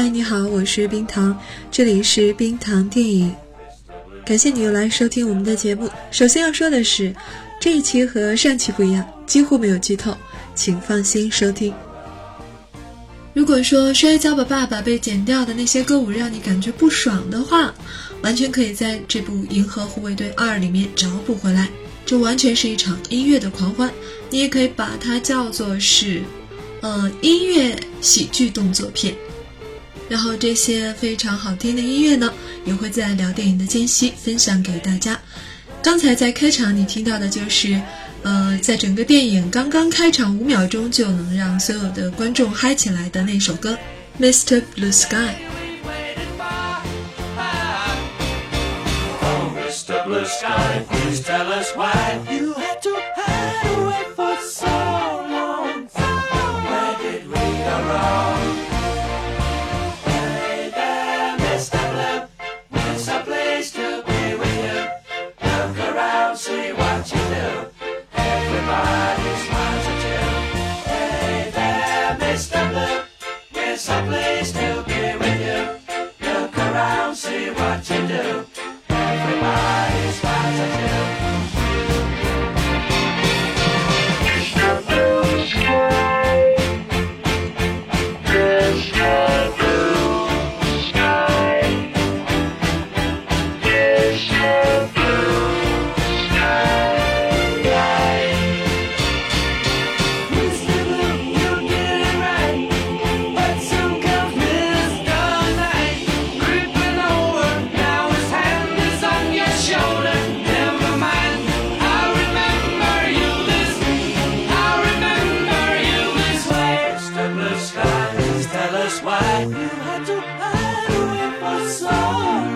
嗨，你好，我是冰糖，这里是冰糖电影。感谢你又来收听我们的节目。首先要说的是，这一期和上期不一样，几乎没有剧透，请放心收听。如果说《摔跤吧，爸爸》被剪掉的那些歌舞让你感觉不爽的话，完全可以在这部《银河护卫队二》里面找补回来。这完全是一场音乐的狂欢，你也可以把它叫做是，呃，音乐喜剧动作片。然后这些非常好听的音乐呢，也会在聊电影的间隙分享给大家。刚才在开场你听到的就是。呃，在整个电影刚刚开场五秒钟就能让所有的观众嗨起来的那首歌《Mr. Blue Sky》。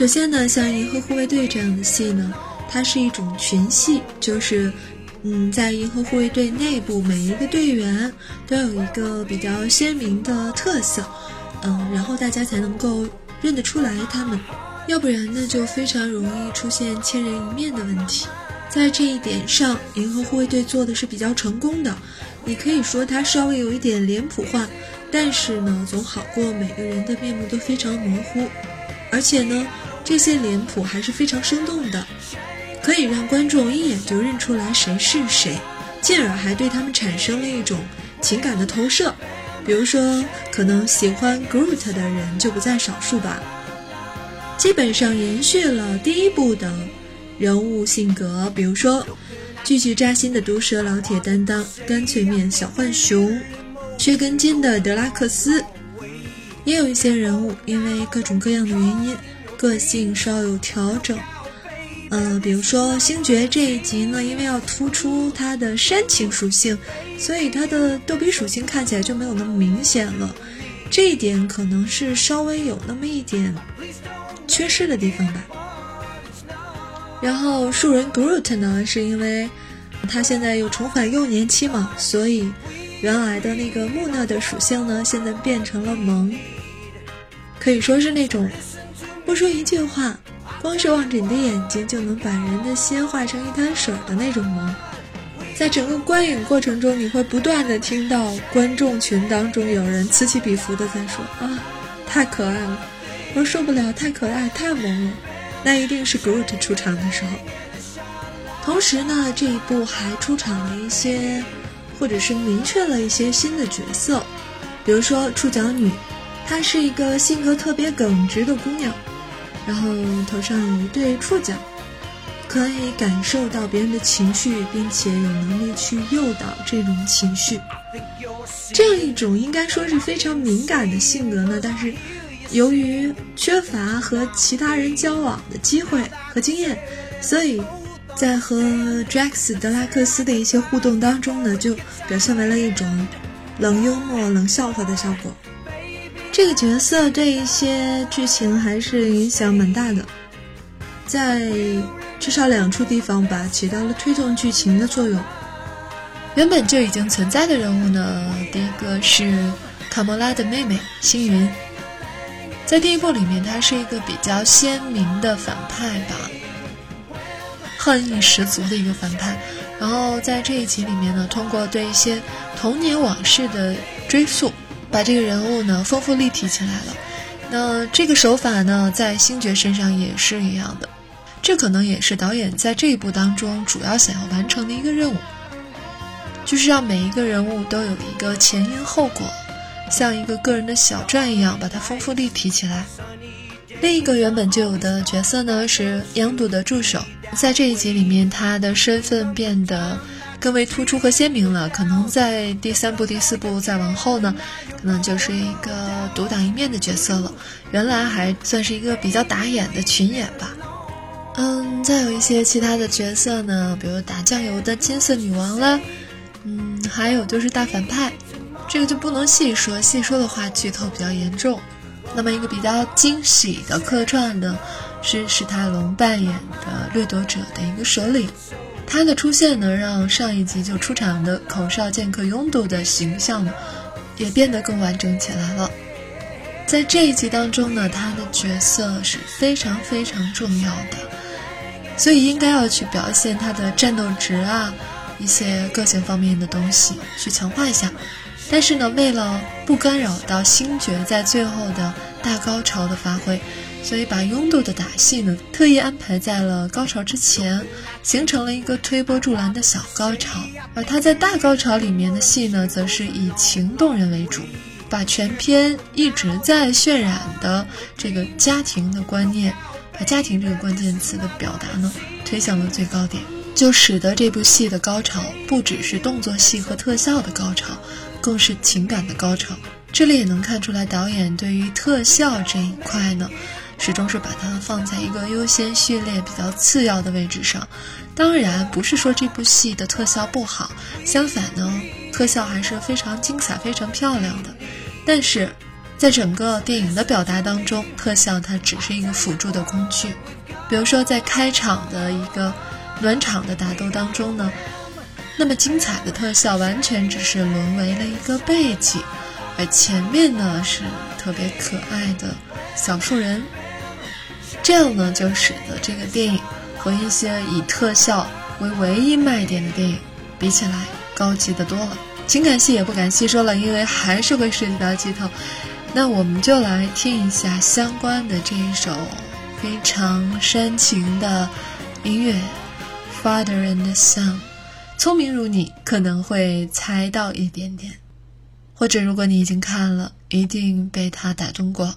首先呢，像《银河护卫队》这样的戏呢，它是一种群戏，就是，嗯，在银河护卫队内部，每一个队员都有一个比较鲜明的特色，嗯，然后大家才能够认得出来他们，要不然呢，就非常容易出现千人一面的问题。在这一点上，银河护卫队做的是比较成功的，你可以说它稍微有一点脸谱化，但是呢，总好过每个人的面目都非常模糊，而且呢。这些脸谱还是非常生动的，可以让观众一眼就认出来谁是谁，进而还对他们产生了一种情感的投射。比如说，可能喜欢 Groot 的人就不在少数吧。基本上延续了第一部的人物性格，比如说句句扎心的毒舌老铁担当、干脆面小浣熊、缺根筋的德拉克斯。也有一些人物因为各种各样的原因，个性稍有调整。呃，比如说星爵这一集呢，因为要突出他的煽情属性，所以他的逗比属性看起来就没有那么明显了。这一点可能是稍微有那么一点。缺失的地方吧。然后树人 Groot 呢，是因为他现在又重返幼年期嘛，所以原来的那个木讷的属性呢，现在变成了萌，可以说是那种不说一句话，光是望着你的眼睛就能把人的心化成一滩水的那种萌。在整个观影过程中，你会不断的听到观众群当中有人此起彼伏的在说啊，太可爱了。我受不了，太可爱，太萌了，那一定是 Groot 出场的时候。同时呢，这一部还出场了一些，或者是明确了一些新的角色，比如说触角女，她是一个性格特别耿直的姑娘，然后头上有一对触角，可以感受到别人的情绪，并且有能力去诱导这种情绪。这样一种应该说是非常敏感的性格呢，但是。由于缺乏和其他人交往的机会和经验，所以在和 Drax 德拉克斯的一些互动当中呢，就表现为了一种冷幽默、冷笑话的效果。这个角色对一些剧情还是影响蛮大的，在至少两处地方吧，起到了推动剧情的作用。原本就已经存在的人物呢，第一个是卡莫拉的妹妹星云。在第一部里面，她是一个比较鲜明的反派吧，恨意十足的一个反派。然后在这一集里面呢，通过对一些童年往事的追溯，把这个人物呢丰富立体起来了。那这个手法呢，在星爵身上也是一样的。这可能也是导演在这一部当中主要想要完成的一个任务，就是让每一个人物都有一个前因后果。像一个个人的小传一样，把它丰富立体起来。另一个原本就有的角色呢，是杨度的助手，在这一集里面，他的身份变得更为突出和鲜明了。可能在第三部、第四部再往后呢，可能就是一个独当一面的角色了。原来还算是一个比较打眼的群演吧。嗯，再有一些其他的角色呢，比如打酱油的金色女王啦，嗯，还有就是大反派。这个就不能细说，细说的话剧透比较严重。那么一个比较惊喜的客串呢，是史泰龙扮演的掠夺者的一个首领，他的出现呢，让上一集就出场的口哨剑客拥堵的形象呢，也变得更完整起来了。在这一集当中呢，他的角色是非常非常重要的，所以应该要去表现他的战斗值啊，一些个性方面的东西去强化一下。但是呢，为了不干扰到星爵在最后的大高潮的发挥，所以把拥堵的打戏呢特意安排在了高潮之前，形成了一个推波助澜的小高潮。而他在大高潮里面的戏呢，则是以情动人为主，把全篇一直在渲染的这个家庭的观念，把家庭这个关键词的表达呢推向了最高点，就使得这部戏的高潮不只是动作戏和特效的高潮。更是情感的高潮，这里也能看出来，导演对于特效这一块呢，始终是把它放在一个优先序列比较次要的位置上。当然，不是说这部戏的特效不好，相反呢，特效还是非常精彩、非常漂亮的。但是，在整个电影的表达当中，特效它只是一个辅助的工具。比如说，在开场的一个暖场的打斗当中呢。那么精彩的特效完全只是沦为了一个背景，而前面呢是特别可爱的小树人，这样呢就使得这个电影和一些以特效为唯一卖点的电影比起来高级的多了。情感戏也不敢细说了，因为还是会涉及到剧透。那我们就来听一下相关的这一首非常煽情的音乐《Father and Son》。聪明如你，可能会猜到一点点，或者如果你已经看了，一定被他打动过。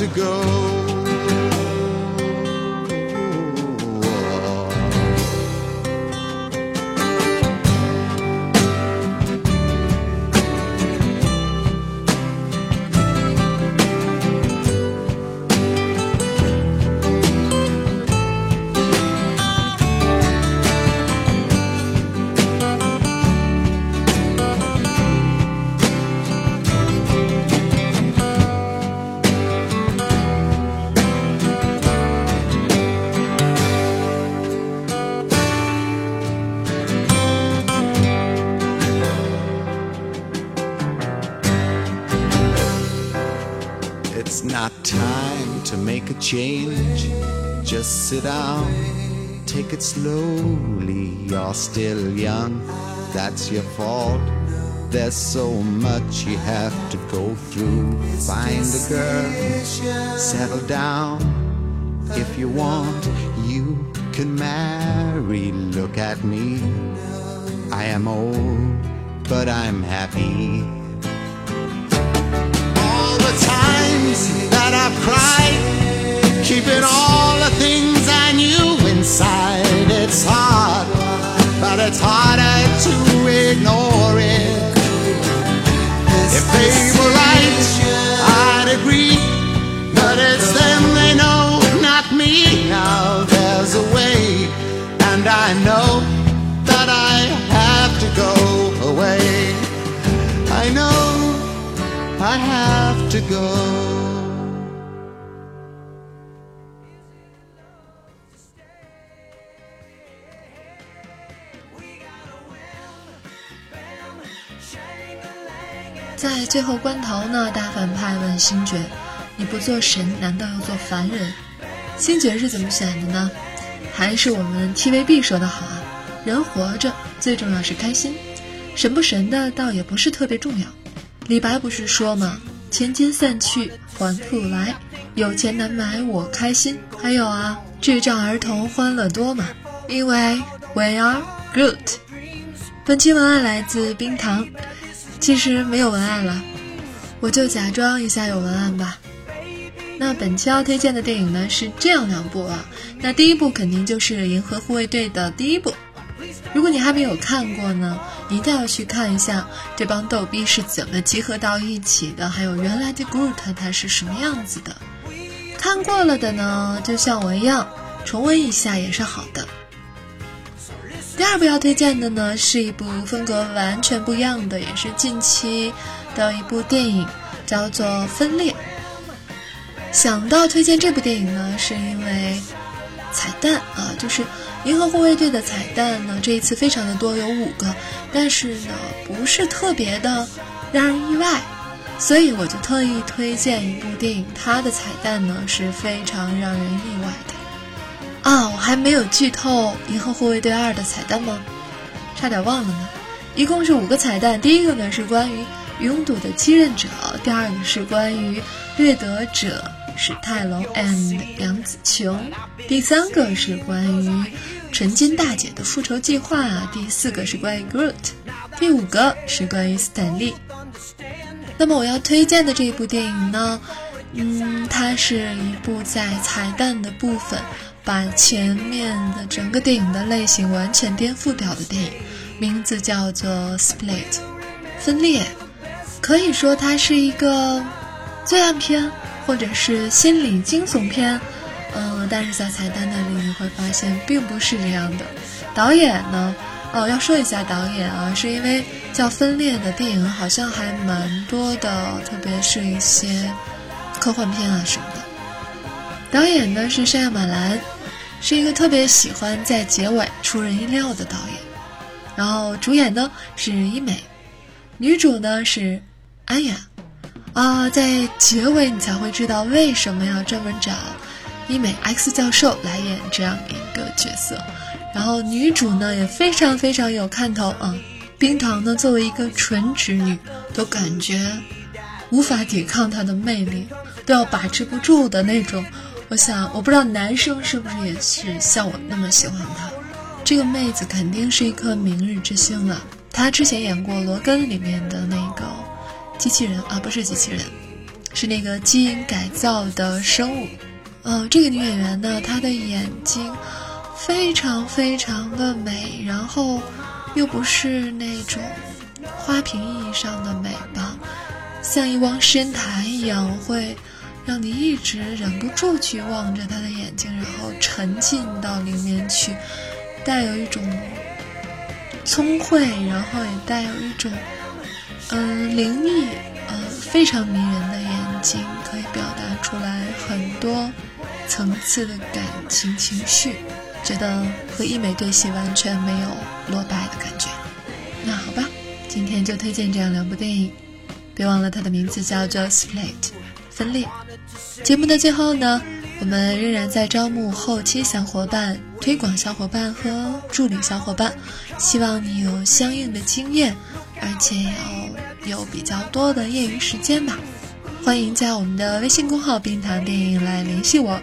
to go. Change. Just sit down, take it slowly. You're still young, that's your fault. There's so much you have to go through. Find a girl, settle down. If you want, you can marry. Look at me. I am old, but I'm happy but it's harder to ignore it. If they were right, I'd agree, but it's them they know, not me. Now there's a way, and I know that I have to go away. I know. I have to go. 在最后关头呢，大反派问星爵：“你不做神，难道要做凡人？”星爵是怎么选的呢？还是我们 TVB 说的好啊，人活着最重要是开心，神不神的倒也不是特别重要。李白不是说吗？千金散去还复来，有钱难买我开心。还有啊，智障儿童欢乐多嘛，因为 We are good。本期文案来自冰糖。其实没有文案了，我就假装一下有文案吧。那本期要推荐的电影呢是这样两部啊。那第一部肯定就是《银河护卫队》的第一部。如果你还没有看过呢，一定要去看一下这帮逗逼是怎么集合到一起的，还有原来的 Groot 他是什么样子的。看过了的呢，就像我一样，重温一下也是好的。第二部要推荐的呢，是一部风格完全不一样的，也是近期的一部电影，叫做《分裂》。想到推荐这部电影呢，是因为彩蛋啊，就是《银河护卫队》的彩蛋呢，这一次非常的多，有五个，但是呢，不是特别的让人意外，所以我就特意推荐一部电影，它的彩蛋呢是非常让人意外的。啊，我还没有剧透《银河护卫队二》的彩蛋吗？差点忘了呢。一共是五个彩蛋，第一个呢是关于拥堵的继任者，第二个是关于掠夺者。史泰龙 and 杨紫琼，第三个是关于纯金大姐的复仇计划，第四个是关于 Groot，第五个是关于斯坦利。那么我要推荐的这一部电影呢，嗯，它是一部在彩蛋的部分把前面的整个电影的类型完全颠覆掉的电影，名字叫做 Split，分裂，可以说它是一个罪案片。或者是心理惊悚片，嗯，但是在彩蛋那里你会发现并不是这样的。导演呢，哦，要说一下导演啊，是因为叫《分裂》的电影好像还蛮多的，特别是一些科幻片啊什么的。导演呢是山亚马兰，是一个特别喜欢在结尾出人意料的导演。然后主演呢是伊美，女主呢是安雅。啊，在结尾你才会知道为什么要专门找医美 X 教授来演这样一个角色。然后女主呢也非常非常有看头啊。冰糖呢作为一个纯直女，都感觉无法抵抗她的魅力，都要把持不住的那种。我想，我不知道男生是不是也是像我那么喜欢她。这个妹子肯定是一颗明日之星了。她之前演过《罗根》里面的那个。机器人啊，不是机器人，是那个基因改造的生物。呃，这个女演员呢，她的眼睛非常非常的美，然后又不是那种花瓶意义上的美吧，像一汪深潭一样，会让你一直忍不住去望着他的眼睛，然后沉浸到里面去，带有一种聪慧，然后也带有一种。嗯，灵异，呃，非常迷人的眼睛，可以表达出来很多层次的感情情绪，觉得和医美对戏完全没有落败的感觉。那好吧，今天就推荐这样两部电影，别忘了它的名字叫做《Split》，分裂。节目的最后呢，我们仍然在招募后期小伙伴、推广小伙伴和助理小伙伴，希望你有相应的经验。而且要有比较多的业余时间吧，欢迎加我们的微信公号“冰糖电影”来联系我。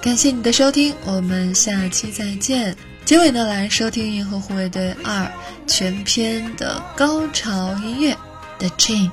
感谢你的收听，我们下期再见。结尾呢，来收听《银河护卫队二》全片的高潮音乐，《The Chain》。